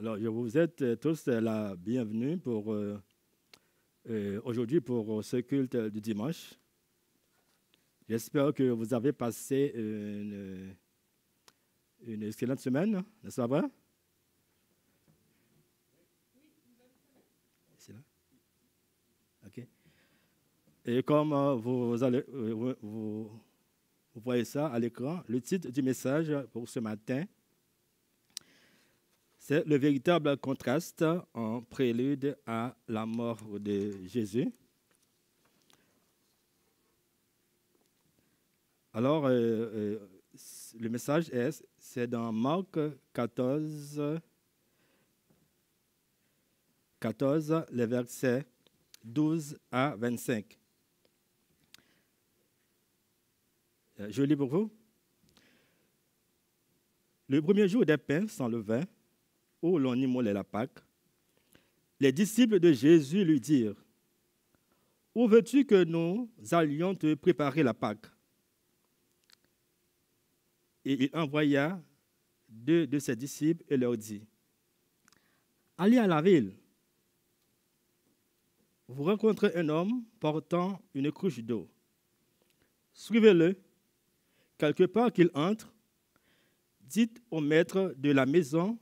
Alors, je vous êtes tous la bienvenue pour aujourd'hui pour ce culte du dimanche. J'espère que vous avez passé une, excellente semaine, n'est-ce pas vrai? Et comme vous, allez, vous, vous voyez ça à l'écran, le titre du message pour ce matin, c'est le véritable contraste en prélude à la mort de Jésus. Alors, euh, euh, le message est, c'est dans Marc 14, 14, les versets 12 à 25. Euh, je lis pour vous. Le premier jour des pains sans levain, où l'on immolait la Pâque, les disciples de Jésus lui dirent, Où veux-tu que nous allions te préparer la Pâque? Et il envoya deux de ses disciples et leur dit, Allez à la ville. Vous rencontrez un homme portant une couche d'eau. Suivez-le. Quelque part qu'il entre, dites au maître de la maison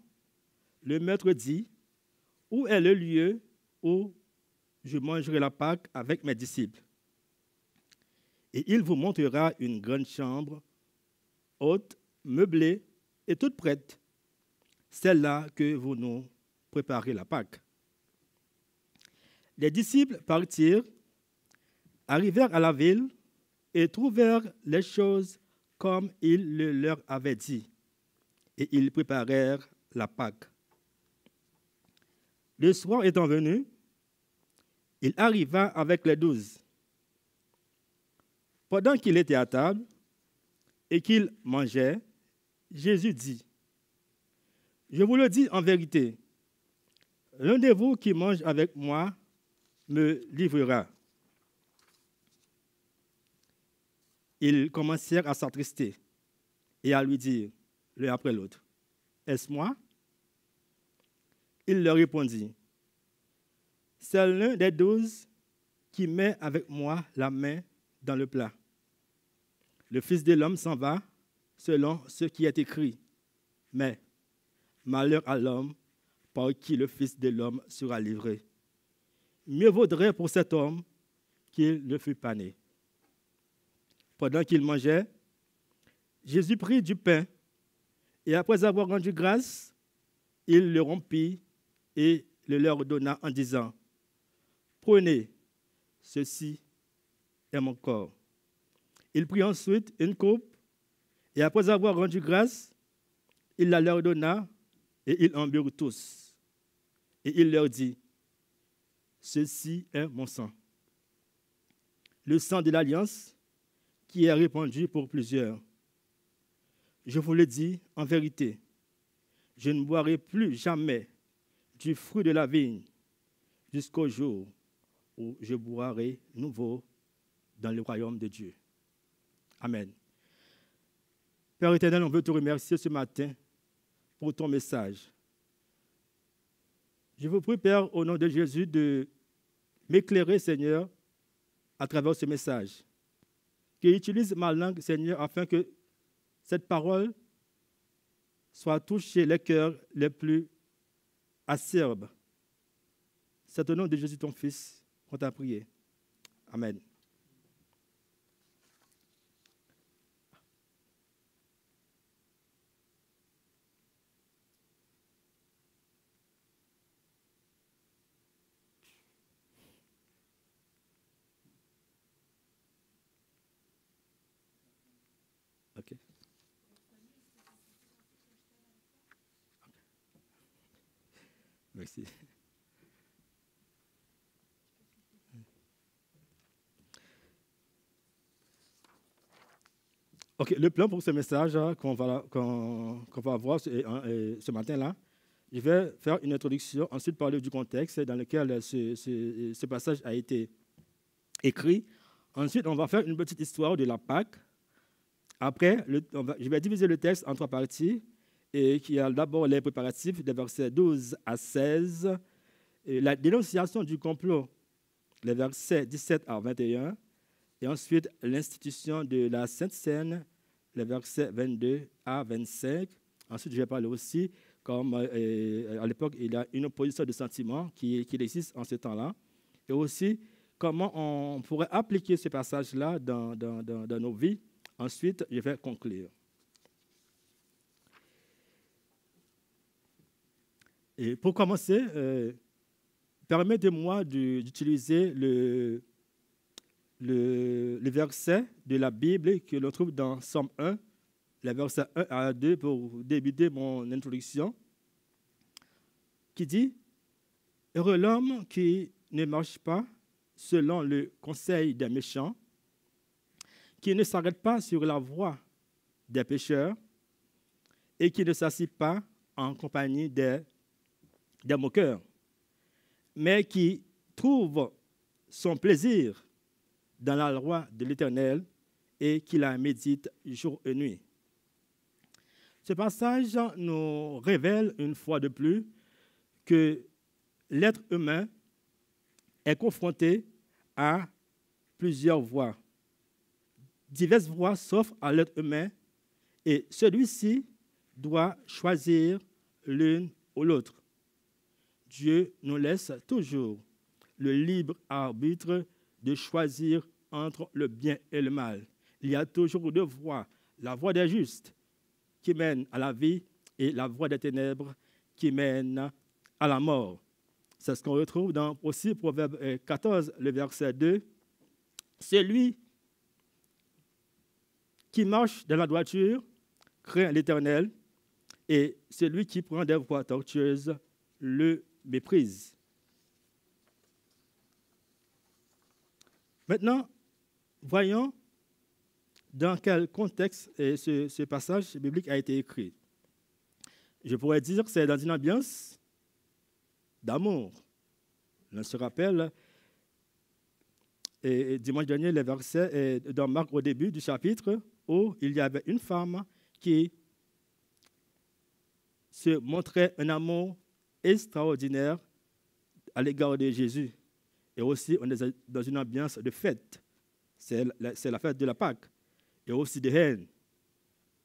le maître dit, où est le lieu où je mangerai la Pâque avec mes disciples? Et il vous montrera une grande chambre, haute, meublée et toute prête. Celle-là que vous nous préparez la Pâque. Les disciples partirent, arrivèrent à la ville et trouvèrent les choses comme il le leur avait dit. Et ils préparèrent la Pâque. Le soir étant venu, il arriva avec les douze. Pendant qu'il était à table et qu'il mangeait, Jésus dit, Je vous le dis en vérité, l'un de vous qui mange avec moi me livrera. Ils commencèrent à s'attrister et à lui dire, l'un après l'autre, Est-ce moi? Il leur répondit, c'est l'un des douze qui met avec moi la main dans le plat. Le Fils de l'homme s'en va selon ce qui est écrit. Mais malheur à l'homme par qui le Fils de l'homme sera livré. Mieux vaudrait pour cet homme qu'il ne fût pas né. Pendant qu'il mangeait, Jésus prit du pain et après avoir rendu grâce, il le rompit et le leur donna en disant, Prenez, ceci est mon corps. Il prit ensuite une coupe, et après avoir rendu grâce, il la leur donna, et ils en burent tous. Et il leur dit, Ceci est mon sang, le sang de l'alliance qui est répandu pour plusieurs. Je vous le dis en vérité, je ne boirai plus jamais du fruit de la vigne jusqu'au jour où je boirai nouveau dans le royaume de Dieu. Amen. Père éternel, on veut te remercier ce matin pour ton message. Je vous prie, Père, au nom de Jésus, de m'éclairer, Seigneur, à travers ce message. Qu'il utilise ma langue, Seigneur, afin que cette parole soit touchée les cœurs les plus acerbe. C'est au nom de Jésus, ton Fils, qu'on t'a prié. Amen. OK, le plan pour ce message qu'on va, va voir ce, matin-là, je vais faire une introduction, ensuite parler du contexte dans lequel ce, passage a été écrit. Ensuite, on va faire une petite histoire de la Pâque. Après, je vais diviser le texte en trois parties. Et qui a d'abord les préparatifs des versets 12 à 16, et la dénonciation du complot, les versets 17 à 21, et ensuite l'institution de la Sainte Seine, les versets 22 à 25. Ensuite, je vais parler aussi, comme euh, à l'époque, il y a une opposition de sentiments qui, existe en ce temps-là, et aussi comment on pourrait appliquer ce passage-là dans nos vies. Ensuite, je vais conclure. Et pour commencer, euh, permettez-moi d'utiliser le, le, le, verset de la Bible que l'on trouve dans Somme 1, les versets 1 à 2 pour débuter mon introduction, qui dit Heureux l'homme qui ne marche pas selon le conseil des méchants, qui ne s'arrête pas sur la voie des pécheurs et qui ne s'assied pas en compagnie des des moqueurs, mais qui trouve son plaisir dans la loi de l'Éternel et qui la médite jour et nuit. Ce passage nous révèle une fois de plus que l'être humain est confronté à plusieurs voies. Diverses voies s'offrent à l'être humain et celui-ci doit choisir l'une ou l'autre. Dieu nous laisse toujours le libre arbitre de choisir entre le bien et le mal. Il y a toujours deux voies, la voie des justes qui mène à la vie et la voie des ténèbres qui mène à la mort. C'est ce qu'on retrouve dans aussi Proverbe 14, le verset 2. Celui qui marche dans la droiture craint l'Éternel, et celui qui prend des voies tortueuses le méprise. Maintenant, voyons dans quel contexte ce, passage biblique a été écrit. Je pourrais dire que c'est dans une ambiance d'amour. On se rappelle, dimanche dernier, les versets dans Marc au début du chapitre, où il y avait une femme qui se montrait un amour extraordinaire à l'égard de Jésus. Et aussi, on est dans une ambiance de fête. C'est la, fête de la Pâque. Et aussi de haine.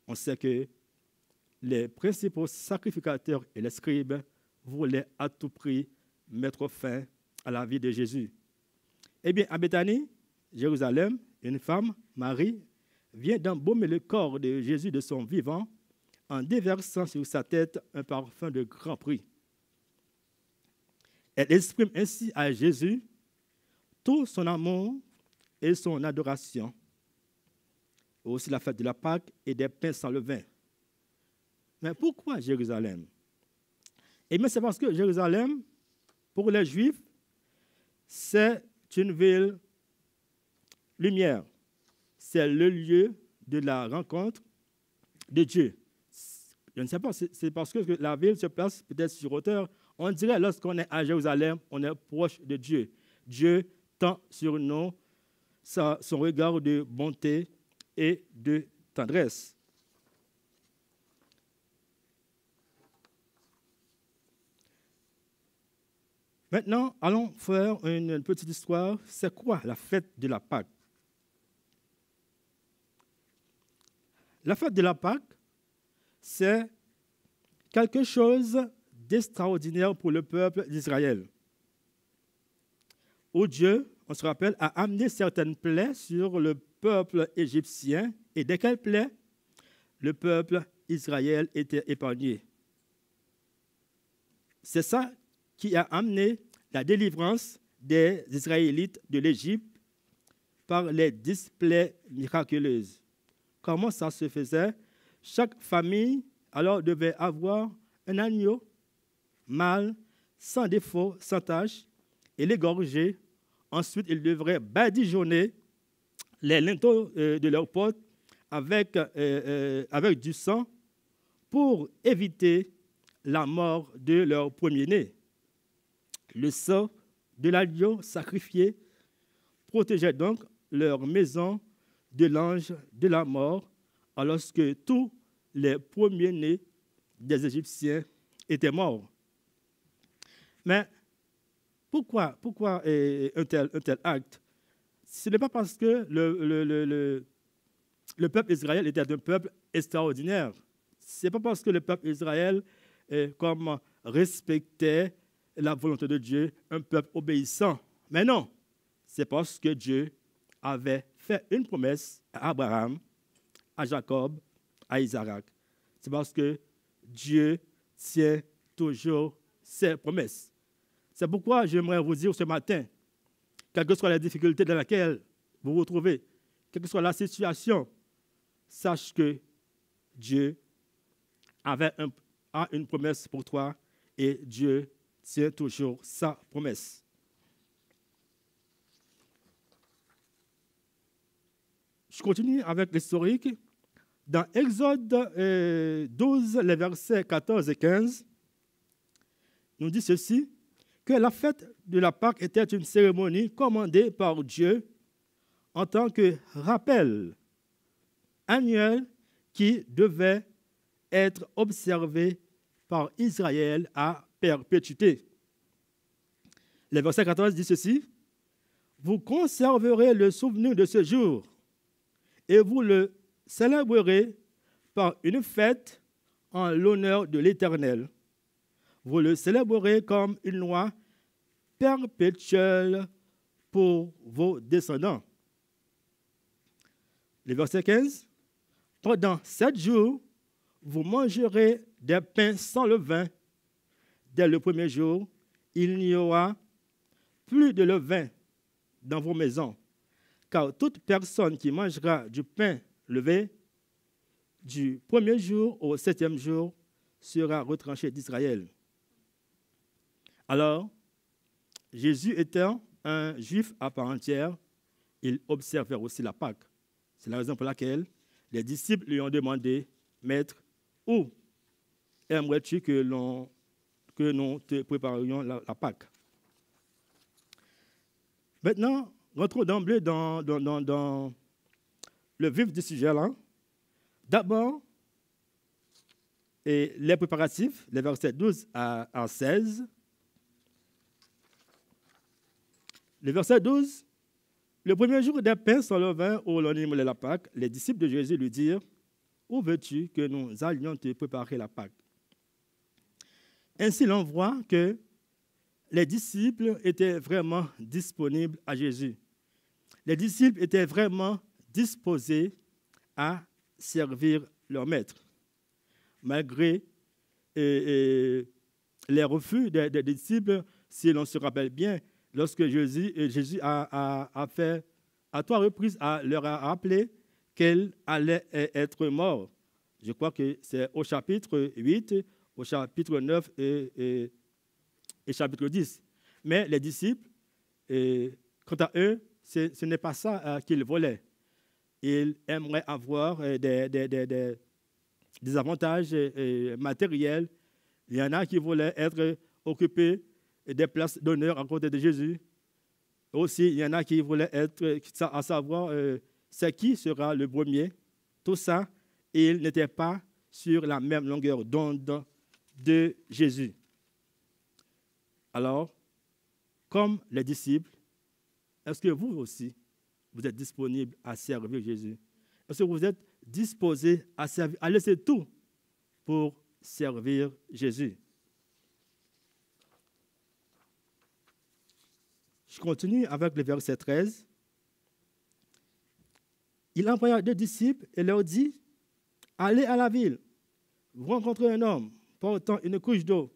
On sait que les principaux sacrificateurs et les scribes voulaient à tout prix mettre fin à la vie de Jésus. Eh bien, à Bethanie, Jérusalem, une femme, Marie, vient d'embaumer le corps de Jésus de son vivant en déversant sur sa tête un parfum de grand prix. Elle exprime ainsi à Jésus tout son amour et son adoration. Aussi la fête de la Pâque et des pains sans levain. Mais pourquoi Jérusalem? Eh bien, c'est parce que Jérusalem, pour les Juifs, c'est une ville lumière. C'est le lieu de la rencontre de Dieu. Je ne sais pas, c'est parce que la ville se place peut-être sur hauteur on dirait lorsqu'on est à Jérusalem, on est proche de Dieu. Dieu tend sur nous son regard de bonté et de tendresse. Maintenant, allons faire une petite histoire. C'est quoi la fête de la Pâque? La fête de la Pâque, c'est quelque chose extraordinaire pour le peuple d'Israël. Où Dieu, on se rappelle, a amené certaines plaies sur le peuple égyptien, et dès qu'elles plaies, le peuple Israël était épargné. C'est ça qui a amené la délivrance des Israélites de l'Égypte par les displays miraculeuses. Comment ça se faisait? Chaque famille alors devait avoir un agneau mâle, sans défaut, sans tache, et l'égorger. Ensuite, ils devraient badigeonner les linteaux euh, de leur porte avec, euh, euh, avec du sang pour éviter la mort de leur premier-né. Le sang de l'agneau sacrifié protégeait donc leur maison de l'ange de la mort, alors que tous les premiers-nés des Égyptiens étaient morts. Mais pourquoi, pourquoi un, tel, acte? Ce n'est pas parce que le, le, le, peuple Israël était un peuple extraordinaire. Ce n'est pas parce que le peuple Israël comme respectait la volonté de Dieu, un peuple obéissant. Mais non, c'est parce que Dieu avait fait une promesse à Abraham, à Jacob, à Isaac. C'est parce que Dieu tient toujours ses promesses. C'est pourquoi j'aimerais vous dire ce matin, quelle que soit la difficulté dans laquelle vous vous trouvez, quelle que soit la situation, sache que Dieu a une promesse pour toi et Dieu tient toujours sa promesse. Je continue avec l'historique. Dans Exode 12, euh, les versets 14 et 15, nous dit ceci, que la fête de la Pâque était une cérémonie commandée par Dieu en tant que rappel annuel qui devait être observé par Israël à perpétuité. Le verset 14 dit ceci, Vous conserverez le souvenir de ce jour et vous le célébrerez par une fête en l'honneur de l'Éternel. Vous le célébrerez comme une loi perpétuelle pour vos descendants. Le verset 15. Pendant sept jours, vous mangerez des pains sans levain. Dès le premier jour, il n'y aura plus de levain dans vos maisons, car toute personne qui mangera du pain levé du premier jour au septième jour sera retranché d'Israël. Alors, Jésus étant un juif à part entière, il observait aussi la Pâque. C'est la raison pour laquelle les disciples lui ont demandé, Maître, où aimerais-tu que, que nous te préparions la, Pâque? Maintenant, rentrons d'emblée dans, le vif du sujet là. D'abord, et les préparatifs, les versets 12 à, 16. Le verset 12, le premier jour des pains sans levain au lendemain de la Pâque, les disciples de Jésus lui dirent où veux-tu que nous allions te préparer la Pâque? Ainsi, l'on voit que les disciples étaient vraiment disponibles à Jésus. Les disciples étaient vraiment disposés à servir leur maître. Malgré les refus des, disciples, si l'on se rappelle bien, lorsque Jésus, Jésus a, fait à trois reprises, leur a rappelé qu'elle allait être mort. Je crois que c'est au chapitre 8, au chapitre 9 et, et, chapitre 10. Mais les disciples, quant à eux, ce, n'est pas ça euh, qu'ils voulaient. Ils aimeraient avoir euh, des, des, des, des avantages euh, matériels. Il y en a qui voulaient être occupés des places d'honneur à côté de Jésus. Aussi, il y en a qui voulaient être, à savoir, c'est qui sera le premier. Tout ça, ils n'étaient pas sur la même longueur d'onde de Jésus. Alors, comme les disciples, est-ce que vous aussi, vous êtes disponible à servir Jésus? Est-ce que vous êtes disposé à, servir, à laisser tout pour servir Jésus? Je continue avec le verset 13 il envoya deux disciples et leur dit, allez à la ville, vous rencontrez un homme portant une couche d'eau,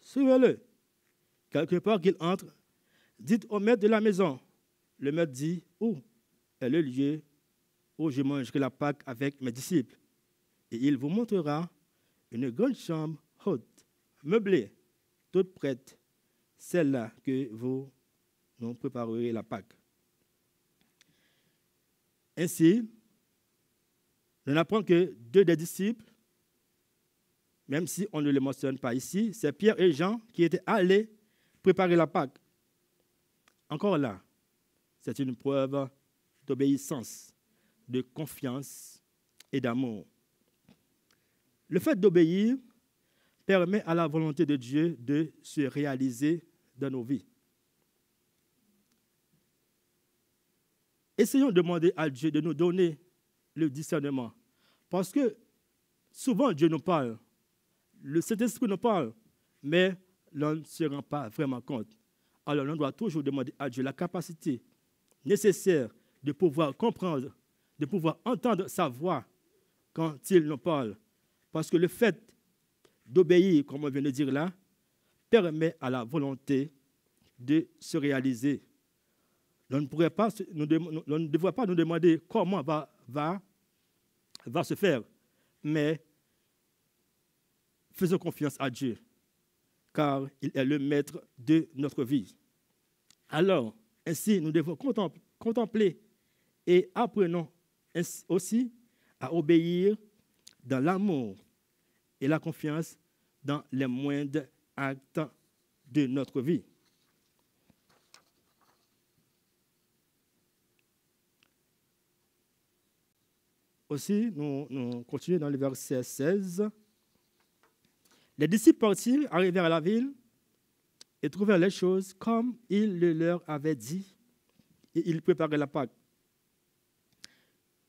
suivez-le. Quelque part qu'il entre, dites au maître de la maison. Le maître dit, où est le lieu où je mangerai la Pâque avec mes disciples Et il vous montrera une grande chambre haute, meublée, toute prête, celle-là que vous nous préparerez la Pâque. Ainsi, on apprend que deux des disciples, même si on ne les mentionne pas ici, c'est Pierre et Jean qui étaient allés préparer la Pâque. Encore là, c'est une preuve d'obéissance, de confiance et d'amour. Le fait d'obéir permet à la volonté de Dieu de se réaliser dans nos vies. Essayons de demander à Dieu de nous donner le discernement. Parce que souvent Dieu nous parle, le Saint-Esprit nous parle, mais l'on ne se rend pas vraiment compte. Alors on doit toujours demander à Dieu la capacité nécessaire de pouvoir comprendre, de pouvoir entendre sa voix quand il nous parle. Parce que le fait d'obéir, comme on vient de dire là, permet à la volonté de se réaliser. On ne, nous, devrait pas nous demander comment va se faire, mais faisons confiance à Dieu, car il est le maître de notre vie. Alors, ainsi, nous devons contempler et apprenons aussi à obéir dans l'amour et la confiance dans les moindres actes de notre vie. Aussi, nous, continuons dans le verset 16. Les disciples partirent, arrivèrent à la ville et trouvèrent les choses comme il le leur avait dit et ils préparaient la Pâque.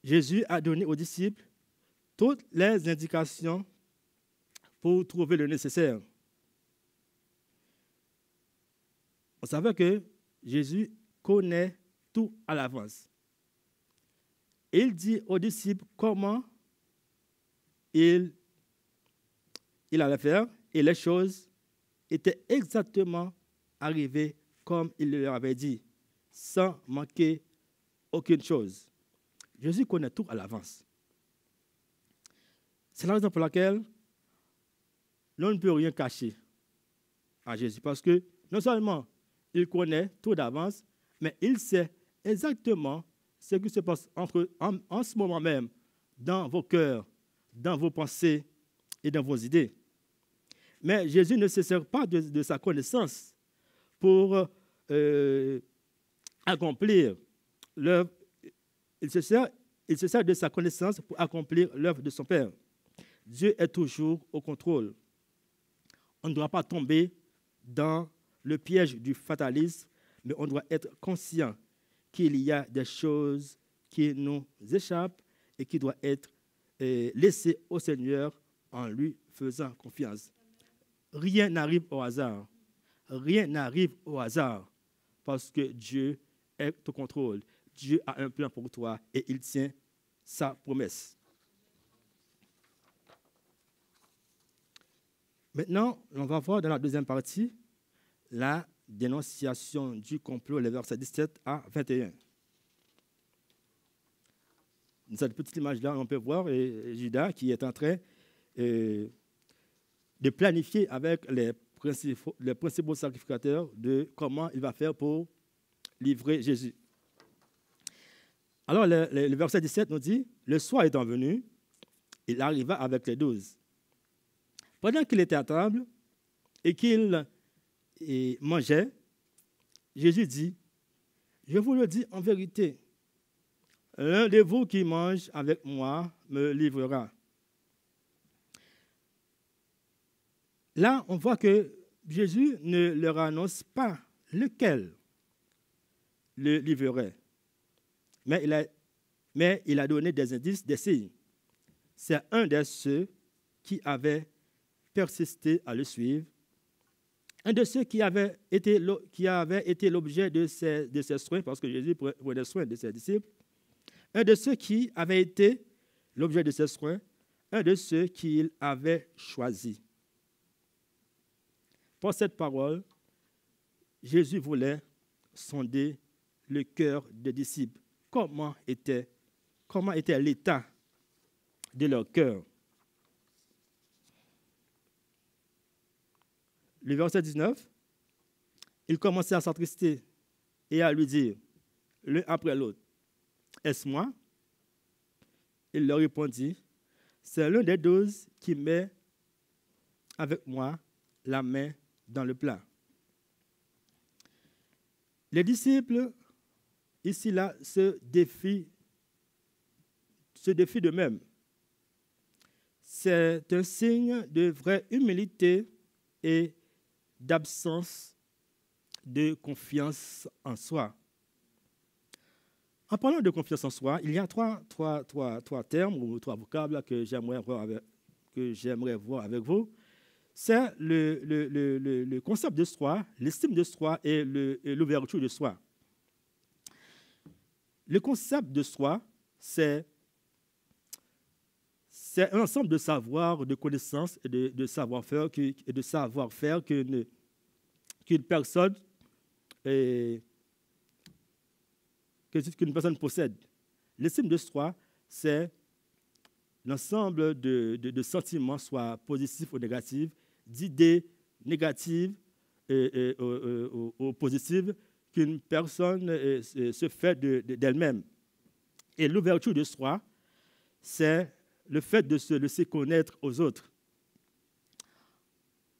Jésus a donné aux disciples toutes les indications pour trouver le nécessaire. On savait que Jésus connaît tout à l'avance. Il dit aux disciples comment il, allait faire et les choses étaient exactement arrivées comme il leur avait dit, sans manquer aucune chose. Jésus connaît tout à l'avance. C'est la raison pour laquelle l'on ne peut rien cacher à Jésus. Parce que non seulement il connaît tout d'avance, mais il sait exactement ce qui se passe en, ce moment même dans vos cœurs, dans vos pensées et dans vos idées. Mais Jésus ne se sert pas de, sa connaissance pour euh, accomplir l'œuvre il il se sert de sa connaissance pour accomplir l'œuvre de son Père. Dieu est toujours au contrôle. On ne doit pas tomber dans le piège du fatalisme, mais on doit être conscient qu'il y a des choses qui nous échappent et qui doivent être euh, laissées au Seigneur en lui faisant confiance. Rien n'arrive au hasard. Rien n'arrive au hasard parce que Dieu est au contrôle. Dieu a un plan pour toi et il tient sa promesse. Maintenant, on va voir dans la deuxième partie la dénonciation du complot, les versets 17 à 21. Dans cette petite image-là, on peut voir Judas qui est en train euh, de planifier avec les principaux, sacrificateurs de comment il va faire pour livrer Jésus. Alors, le, verset 17 nous dit Le soir étant venu, il arriva avec les douze. Pendant qu'il était à table et qu'il mangeait, Jésus dit Je vous le dis en vérité, l'un de vous qui mange avec moi me livrera. Là, on voit que Jésus ne leur annonce pas lequel le livrerait mais il a, mais il a donné des indices, des signes. C'est un de ceux qui avait persisté à le suivre, un de ceux qui avait été, l'objet de ses, de ses soins, parce que Jésus prenait soin de ses disciples, un de ceux qui avait été l'objet de ses soins, un de ceux qu'il avait choisi. Pour cette parole, Jésus voulait sonder le cœur des disciples comment était, comment était l'état de leur cœur? Le verset 19, il commençait à s'attrister et à lui dire, l'un après l'autre, Est-ce moi? Il leur répondit, C'est l'un des douze qui met avec moi la main dans le plat. Les disciples ici, là, ce défi, ce défi de même. c'est un signe de vraie humilité et d'absence de confiance en soi. En parlant de confiance en soi, il y a trois, trois, trois, trois termes ou trois vocables que j'aimerais voir avec, que j'aimerais voir avec vous. C'est le, le, le, le, concept de soi, l'estime de soi et l'ouverture de soi. Le concept de soi, c'est c'est un ensemble de savoirs, de connaissances et de, savoir-faire et de savoir-faire qu'une personne possède. L'estime de soi, c'est l'ensemble de, sentiments, soit positifs ou négatifs, d'idées négatives ou, positives qu'une personne se fait d'elle-même. et l'ouverture de soi, c'est le fait de se laisser connaître aux autres.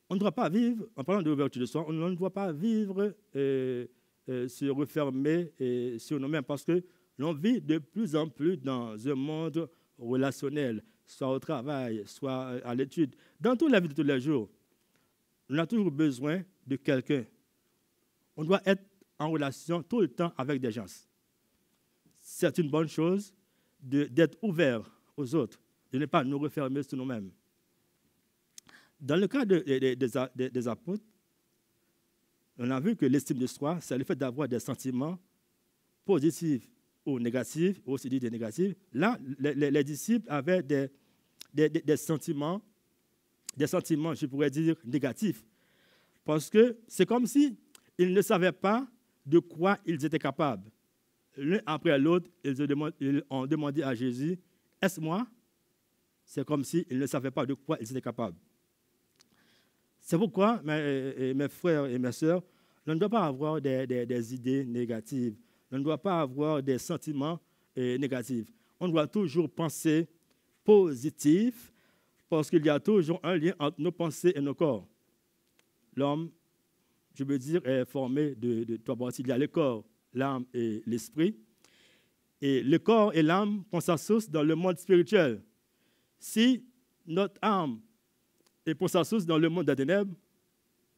On ne doit pas vivre, en parlant de l'ouverture de soi, on ne doit pas vivre euh, euh, se refermer euh, sur nous-mêmes parce que l'on vit de plus en plus dans un monde relationnel, soit au travail, soit à l'étude, dans toute la vie de tous les jours. On a toujours besoin de quelqu'un. On doit être en relation tout le temps avec des gens. C'est une bonne chose d'être ouvert aux autres de ne pas nous refermer sur nous-mêmes. Dans le cas des apôtres, on a vu que l'estime de soi, c'est le fait d'avoir des sentiments positifs ou négatifs, ou aussi dit des négatifs. Là, les, disciples avaient des, des, sentiments, des sentiments, je pourrais dire, négatifs. Parce que c'est comme si ils ne savaient pas de quoi ils étaient capables. L'un après l'autre, ils ont demandé à Jésus, est-ce moi? C'est comme s'ils ne savaient pas de quoi ils étaient capables. C'est pourquoi, mes, frères et mes sœurs, on ne doit pas avoir des, idées négatives. On ne doit pas avoir des sentiments euh, négatifs. On doit toujours penser positif parce qu'il y a toujours un lien entre nos pensées et nos corps. L'homme, je veux dire, est formé de, de trois parties. Il y a le corps, l'âme et l'esprit. Et le corps et l'âme font sa source dans le monde spirituel. Si notre âme est pour sa source dans le monde des ténèbres,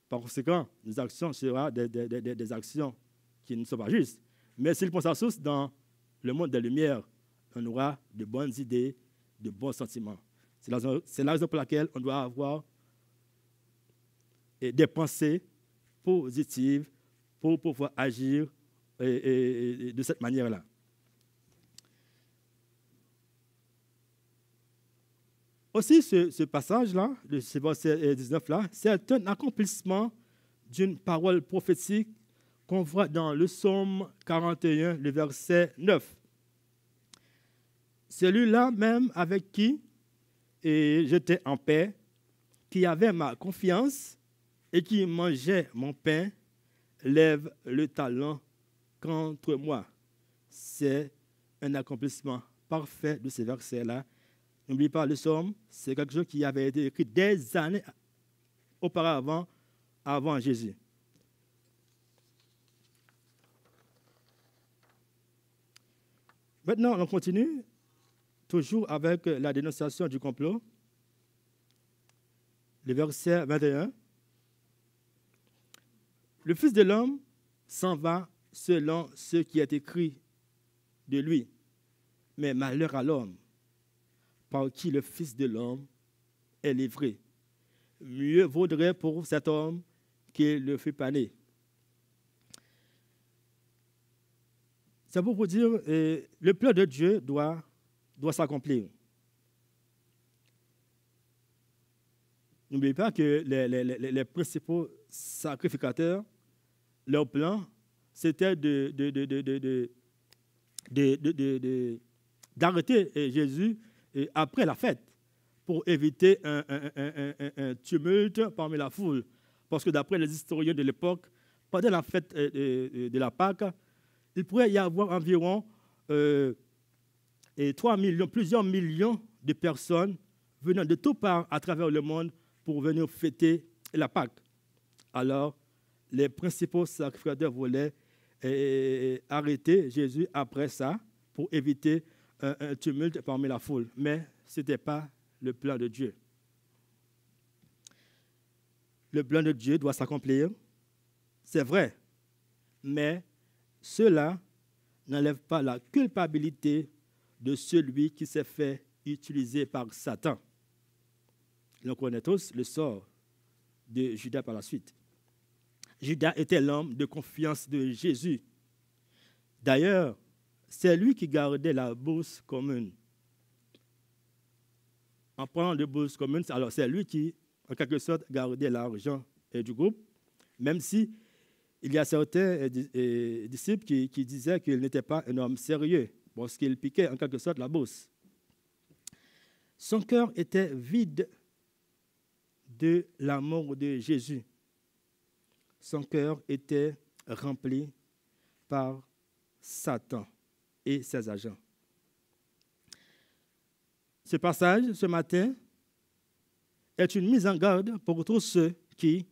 par conséquent, nos actions seront des, actions qui ne sont pas justes. Mais s'il prend sa source dans le monde des lumières, on aura de bonnes idées, de bons sentiments. C'est la, raison pour laquelle on doit avoir des pensées positives pour pouvoir agir de cette manière-là. Aussi, ce, passage-là, ce verset 19-là, c'est un accomplissement d'une parole prophétique qu'on voit dans le psaume 41, le verset 9. Celui-là même avec qui j'étais en paix, qui avait ma confiance et qui mangeait mon pain, lève le talent contre moi. C'est un accomplissement parfait de ce verset-là N'oubliez pas, le psaume, c'est quelque chose qui avait été écrit des années auparavant, avant Jésus. Maintenant, on continue, toujours avec la dénonciation du complot. Le verset 21. Le Fils de l'homme s'en va selon ce qui est écrit de lui. Mais malheur à l'homme par qui le Fils de l'homme est livré. Mieux vaudrait pour cet homme qu'il le fût pané. C'est pour vous dire, euh, le plan de Dieu doit, doit s'accomplir. N'oubliez pas que les, les, les, principaux sacrificateurs, leur plan, c'était d'arrêter Jésus après la fête pour éviter un, tumulte parmi la foule. Parce que d'après les historiens de l'époque, pendant la fête euh, euh, de la Pâque, il pourrait y avoir environ 3 euh, millions, plusieurs millions de personnes venant de toutes parts à travers le monde pour venir fêter la Pâque. Alors, les principaux sacrificateurs voulaient arrêter Jésus après ça pour éviter un, tumulte parmi la foule. Mais ce n'était pas le plan de Dieu. Le plan de Dieu doit s'accomplir, c'est vrai, mais cela n'enlève pas la culpabilité de celui qui s'est fait utiliser par Satan. Nous connaissons tous le sort de Judas par la suite. Judas était l'homme de confiance de Jésus. D'ailleurs, c'est lui qui gardait la bourse commune. En parlant de bourse commune, alors c'est lui qui, en quelque sorte, gardait l'argent du groupe, même si il y a certains disciples qui, qui disaient qu'il n'était pas un homme sérieux, parce qu'il piquait en quelque sorte la bourse. Son cœur était vide de l'amour de Jésus. Son cœur était rempli par Satan et ses agents. Ce passage, ce matin, est une mise en garde pour tous ceux qui,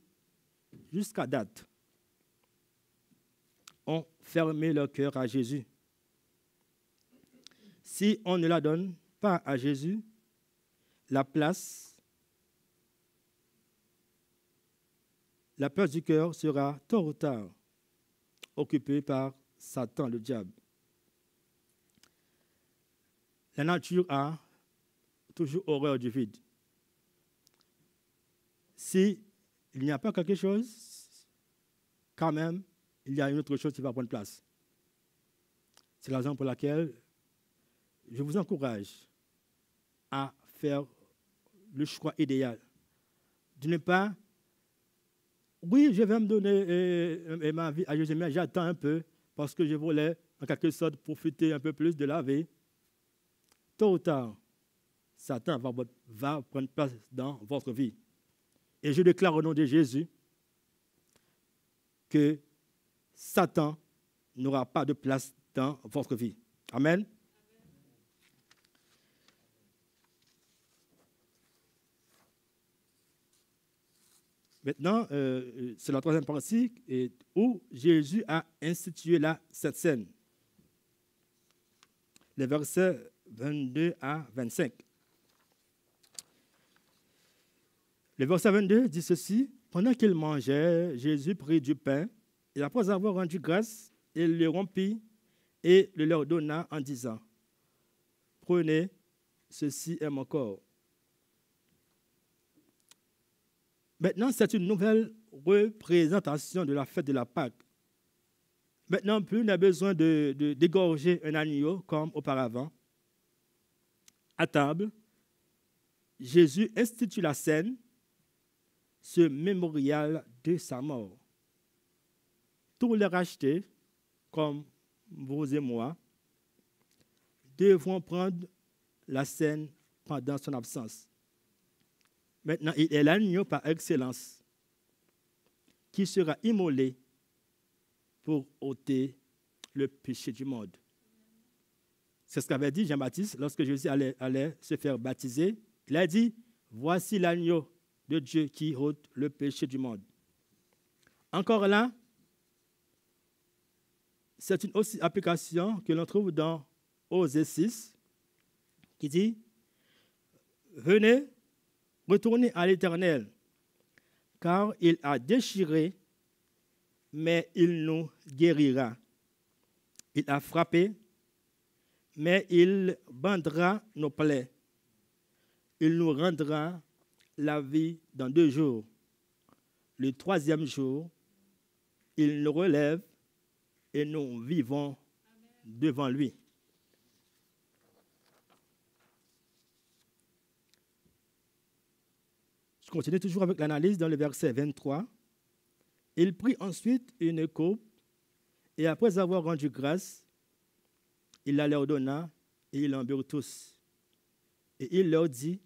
jusqu'à date, ont fermé leur cœur à Jésus. Si on ne la donne pas à Jésus, la place, la place du cœur sera tôt ou tard occupée par Satan, le diable. La nature a toujours horreur du vide. Si il n'y a pas quelque chose, quand même, il y a une autre chose qui va prendre place. C'est la raison pour laquelle je vous encourage à faire le choix idéal. De ne pas, oui, je vais me donner euh, euh, ma vie à Jésus, mais j'attends un peu parce que je voulais, en quelque sorte, profiter un peu plus de la vie. Tôt ou tard, Satan va, prendre place dans votre vie. Et je déclare au nom de Jésus que Satan n'aura pas de place dans votre vie. Amen. Maintenant, euh, c'est la troisième partie où Jésus a institué la, cette scène. Les versets 22 à 25. Le verset 22 dit ceci. Pendant qu'il mangeait, Jésus prit du pain et après avoir rendu grâce, il le rompit et le leur donna en disant, prenez, ceci est mon corps. Maintenant, c'est une nouvelle représentation de la fête de la Pâque. Maintenant, plus on a besoin de, dégorger un agneau comme auparavant. À table, Jésus institue la scène, ce mémorial de sa mort tous les rachetés, comme vous et moi, devront prendre la scène pendant son absence. Maintenant, il est l'agneau par excellence qui sera immolé pour ôter le péché du monde. C'est ce qu'avait dit Jean-Baptiste lorsque Jésus allait, se faire baptiser. Il a dit, voici l'agneau de Dieu qui ôte le péché du monde. Encore là, c'est une aussi application que l'on trouve dans Osée 6, qui dit Venez, retournez à l'Éternel, car il a déchiré, mais il nous guérira. Il a frappé, mais il bandera nos plaies. Il nous rendra la vie dans deux jours. Le troisième jour, il nous relève et nous vivons devant lui. Je continue toujours avec l'analyse dans le verset 23. Il prit ensuite une coupe et après avoir rendu grâce, il la leur donna et ils en tous. Et il leur dit,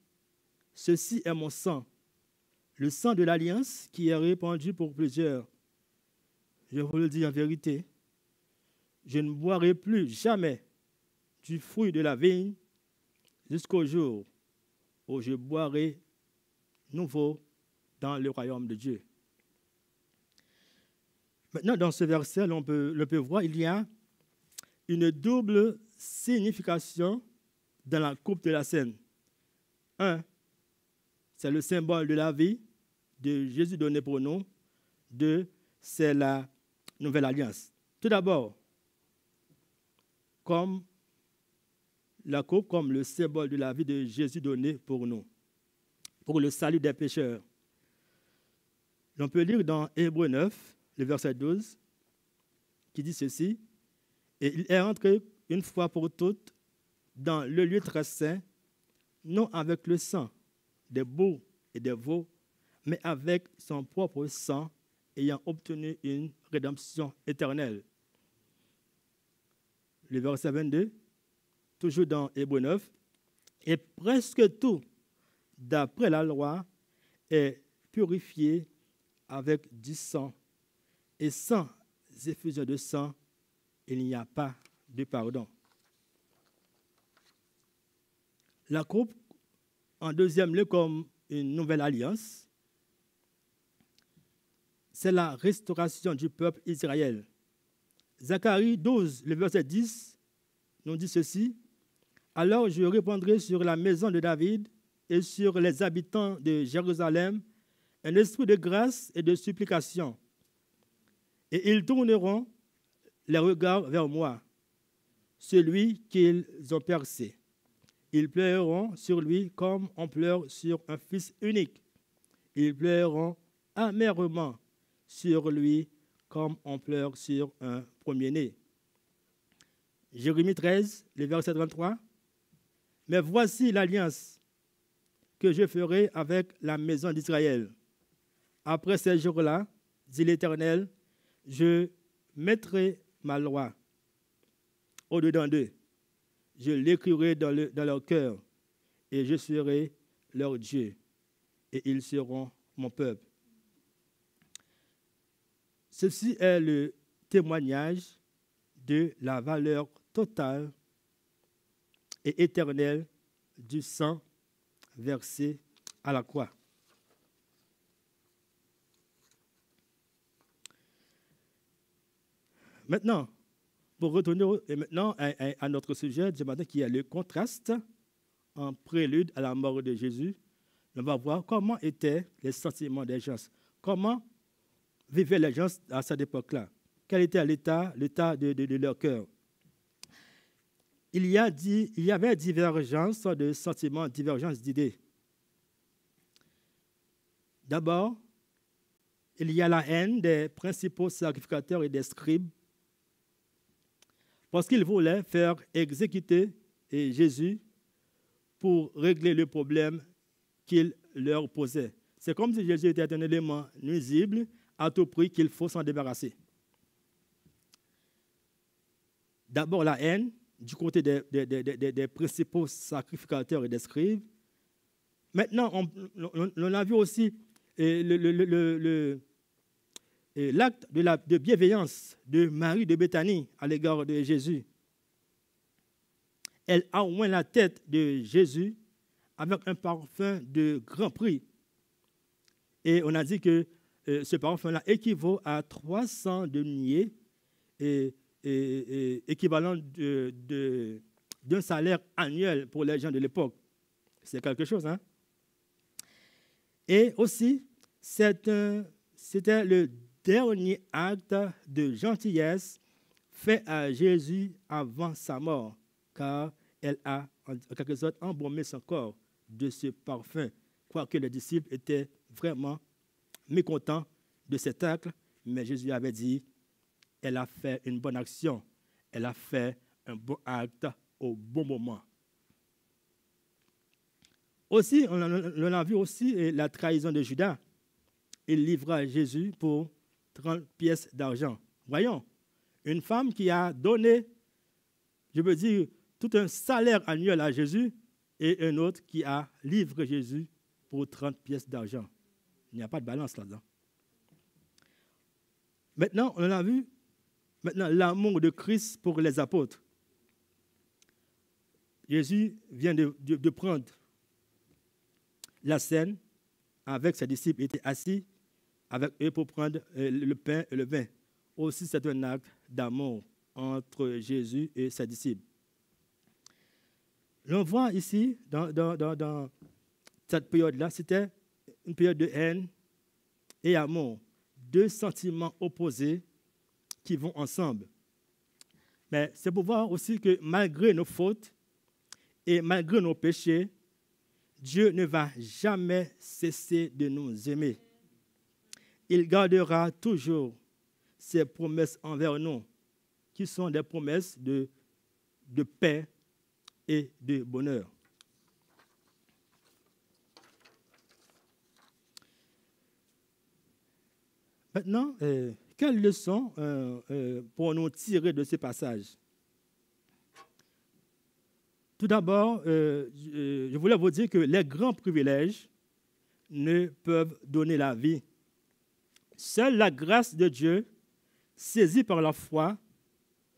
Ceci est mon sang, le sang de l'alliance qui est répandu pour plusieurs. Je vous le dis en vérité, je ne boirai plus jamais du fruit de la vigne jusqu'au jour où je boirai nouveau dans le royaume de Dieu. Maintenant, dans ce verset, on peut, le peut voir, il y a une double signification dans la coupe de la scène. Un, c'est le symbole de la vie de Jésus donné pour nous. Deux, c'est la nouvelle alliance. Tout d'abord, comme la coupe comme le symbole de la vie de Jésus donné pour nous, pour le salut des pécheurs. On peut lire dans Hébreu 9, le verset 12, qui dit ceci, et il est entré une fois pour toutes dans le lieu très saint, non avec le sang des boucs et des veaux, mais avec son propre sang, ayant obtenu une rédemption éternelle. Le verset 22, toujours dans Hébreu 9, et presque tout, d'après la loi, est purifié avec du sang. Et sans effusion de sang, il n'y a pas de pardon. La coupe, en deuxième lieu, comme une nouvelle alliance, c'est la restauration du peuple Israël. Zacharie 12, le verset 10, nous dit ceci. Alors je répondrai sur la maison de David et sur les habitants de Jérusalem un esprit de grâce et de supplication. Et ils tourneront les regards vers moi, celui qu'ils ont percé. Ils pleureront sur lui comme on pleure sur un fils unique. Ils pleureront amèrement sur lui comme on pleure sur un premier-né. Jérémie 13, le verset 23. Mais voici l'alliance que je ferai avec la maison d'Israël. Après ces jours-là, dit l'Éternel, je mettrai ma loi au-dedans d'eux. Je l'écrirai dans, dans leur cœur et je serai leur Dieu et ils seront mon peuple. Ceci est le témoignage de la valeur totale et éternelle du sang versé à la croix. Maintenant, pour retourner maintenant à, notre sujet du matin, qui est le contraste en prélude à la mort de Jésus, on va voir comment étaient les sentiments des gens, comment vivaient les gens à cette époque-là, quel était l'état, l'état de, de, leur cœur? Il y, a il y avait divergence de sentiments, divergence d'idées. D'abord, il y a la haine des principaux sacrificateurs et des scribes parce qu'ils voulaient faire exécuter Jésus pour régler le problème qu'il leur posait. C'est comme si Jésus était un élément nuisible à tout prix qu'il faut s'en débarrasser. D'abord la haine du côté des, principaux sacrificateurs et des scribes. Maintenant, on, a vu aussi le l'acte de, la, de bienveillance de Marie de Béthanie à l'égard de Jésus. Elle a moins la tête de Jésus avec un parfum de grand prix. Et on a dit que euh, ce parfum-là équivaut à 300 deniers, équivalent d'un salaire annuel pour les gens de l'époque. C'est quelque chose, hein? Et aussi, c'était le dernier acte de gentillesse fait à Jésus avant sa mort, car elle a en quelque sorte embaumé son corps de ce parfum, quoique les disciples étaient vraiment mécontents de cet acte, mais Jésus avait dit, elle a fait une bonne action, elle a fait un bon acte au bon moment. Aussi, on a, vu aussi la trahison de Judas. Il livra Jésus pour 30 pièces d'argent. Voyons, une femme qui a donné, je veux dire, tout un salaire annuel à Jésus et un autre qui a livré Jésus pour 30 pièces d'argent. Il n'y a pas de balance là-dedans. Maintenant, on a vu maintenant l'amour de Christ pour les apôtres. Jésus vient de, de prendre la scène avec ses disciples. Il était assis avec eux pour prendre euh, le pain et le vin. Aussi, c'est un acte d'amour entre Jésus et ses disciples. L'on voit ici, dans, cette période-là, c'était une période de haine et amour. Deux sentiments opposés qui vont ensemble. Mais c'est pour voir aussi que malgré nos fautes et malgré nos péchés, Dieu ne va jamais cesser de nous aimer. Il gardera toujours ses promesses envers nous, qui sont des promesses de, paix et de bonheur. Maintenant, euh, quelle leçon euh, euh, pour nous tirer de ces passages Tout d'abord, je voulais vous dire que les grands privilèges ne peuvent donner la vie. Seule la grâce de Dieu, saisie par la foi,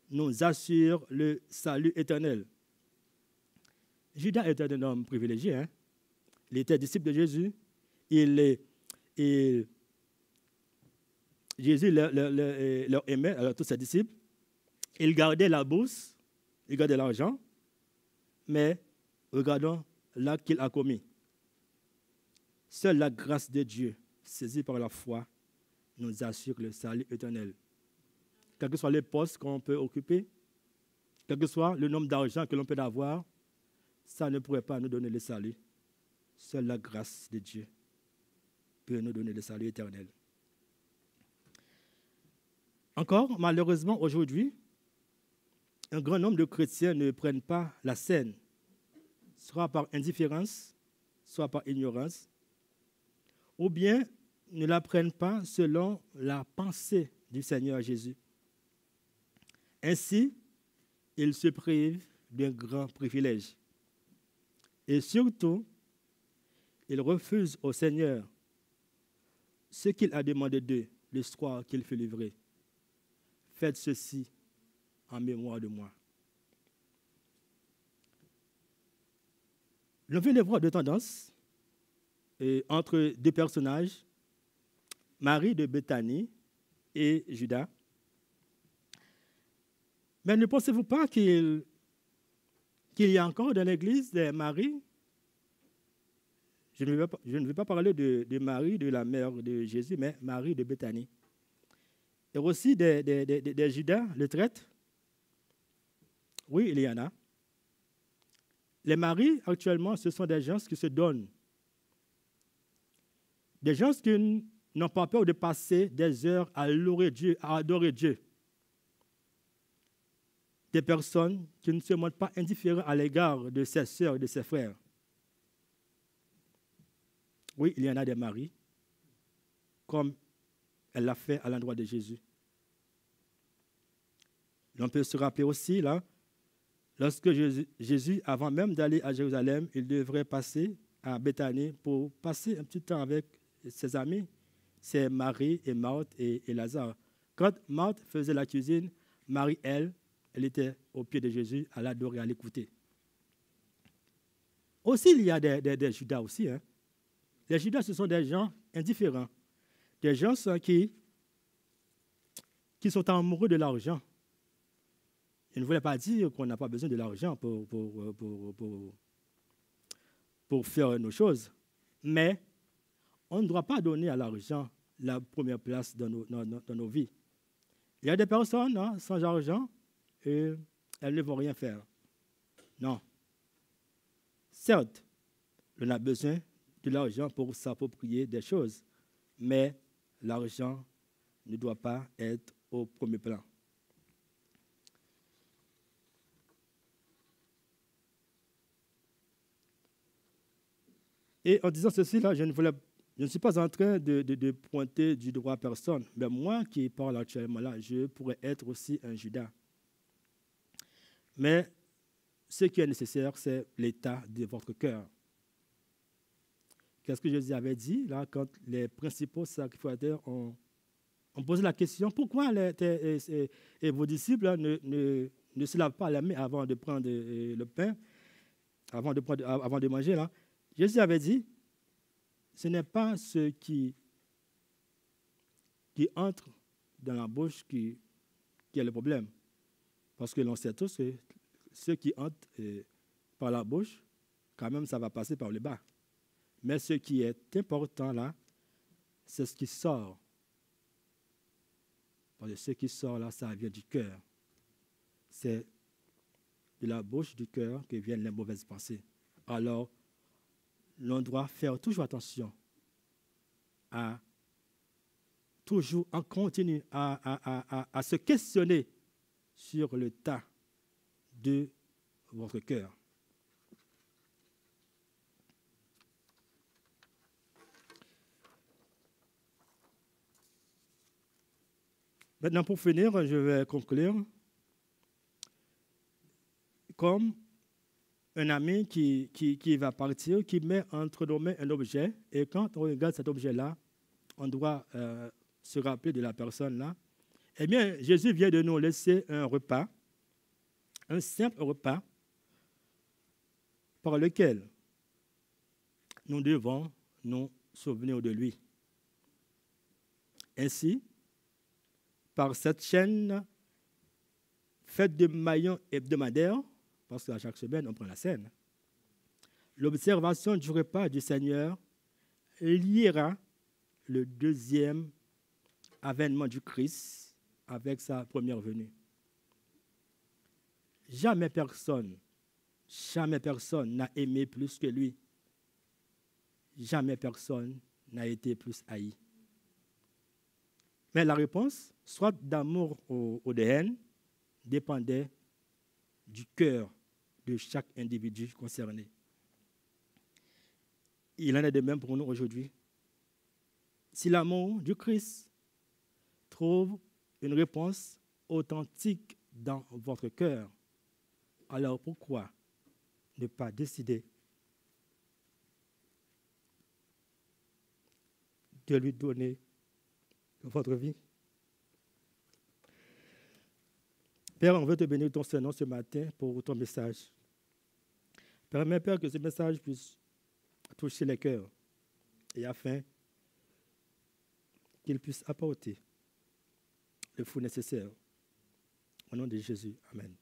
nous assure le salut éternel. Judas était un homme privilégié. Hein? Il était disciple de Jésus. Jésus leur, aimait, tous ses disciples. Il gardait la bourse, il gardait l'argent, mais regardons l'acte qu'il a commis. Seule la grâce de Dieu, saisie par la foi, nous assure le salut éternel. Quel que soit les postes qu'on peut occuper, quel que soit le nombre d'argent que l'on peut avoir, ça ne pourrait pas nous donner le salut. Seule la grâce de Dieu peut nous donner le salut éternel. Encore, malheureusement, aujourd'hui, un grand nombre de chrétiens ne prennent pas la scène, soit par indifférence, soit par ignorance, ou bien ne la prennent pas selon la pensée du Seigneur Jésus. Ainsi, ils se privent d'un grand privilège. Et surtout, ils refusent au Seigneur ce qu'il a demandé d'eux le soir qu'il fut livré faites ceci en mémoire de moi. Nous venons de voir deux tendances entre deux personnages, Marie de Bethanie et Judas. Mais ne pensez-vous pas qu'il y a encore dans l'Église des maris je ne, vais pas, parler de, Marie, de la mère de Jésus, mais Marie de Bethanie et aussi des, Judas, le traite. Oui, il y en a. Les maris, actuellement, ce sont des gens qui se donnent. Des gens qui n'ont pas peur de passer des heures à louer Dieu, à adorer Dieu. Des personnes qui ne se montrent pas indifférentes à l'égard de ses sœurs et de ses frères. Oui, il y en a des maris, comme elle l'a fait à l'endroit de Jésus. On peut se rappeler aussi, là, lorsque Jésus, avant même d'aller à Jérusalem, il devrait passer à Bethanie pour passer un petit temps avec ses amis, c'est Marie et Marthe et, Lazare. Quand Marthe faisait la cuisine, Marie, elle, elle était au pied de Jésus à l'adorer, à l'écouter. Aussi, il y a des, Judas aussi. Hein. Les Judas, ce sont des gens indifférents. Des gens qui, qui sont amoureux de l'argent. Il ne voulait pas dire qu'on n'a pas besoin de l'argent pour, pour, pour, pour, faire nos choses. Mais on ne doit pas donner à l'argent la première place dans nos, dans, nos, vies. Il y a des personnes hein, sans argent et elles ne vont rien faire. Non. Certes, on a besoin de l'argent pour s'approprier des choses, mais l'argent ne doit pas être au premier plan. Et en disant ceci, là, je ne, voulais, je ne suis pas en train de, pointer du droit à personne, mais moi qui parle actuellement là, je pourrais être aussi un Judas. Mais ce qui est nécessaire, c'est l'état de votre cœur. Qu'est-ce que Jésus avait dit là quand les principaux sacrificateurs ont, posé la question pourquoi les, vos disciples ne, ne, se lavent pas la main avant de prendre euh, le pain, avant de manger là? Jésus avait dit ce n'est pas ce qui, entre dans la bouche qui, qui est le problème. Parce que l'on sait tous que ce qui entre euh, par la bouche, quand même, ça va passer par le bas. Mais ce qui est important là, c'est ce qui sort. Parce que ce qui sort là, ça vient du cœur. C'est de la bouche du cœur que viennent les mauvaises pensées. Alors, l'on doit faire toujours attention à toujours en continu à, à, se questionner sur le tas de votre cœur. Maintenant, pour finir, je vais conclure. Comme un ami qui, va partir, qui met entre nos mains un objet, et quand on regarde cet objet-là, on doit euh, se rappeler de la personne-là. Eh bien, Jésus vient de nous laisser un repas, un simple repas, par lequel nous devons nous souvenir de lui. Ainsi, par cette chaîne faite de maillons hebdomadaires, parce qu'à chaque semaine, on prend la scène, l'observation du repas du Seigneur liera le deuxième avènement du Christ avec sa première venue. Jamais personne, jamais personne n'a aimé plus que lui. Jamais personne n'a été plus haï. Mais la réponse, soit d'amour ou, de haine, dépendait du cœur de chaque individu concerné. Il en est de même pour nous aujourd'hui. Si l'amour du Christ trouve une réponse authentique dans votre cœur, alors pourquoi ne pas décider de lui donner votre vie? Père, on veut te bénir ton Seigneur ce matin pour ton message. Permets, Père, que ce message puisse toucher les cœurs et afin qu'il puisse apporter le fou nécessaire. Au nom de Jésus, Amen.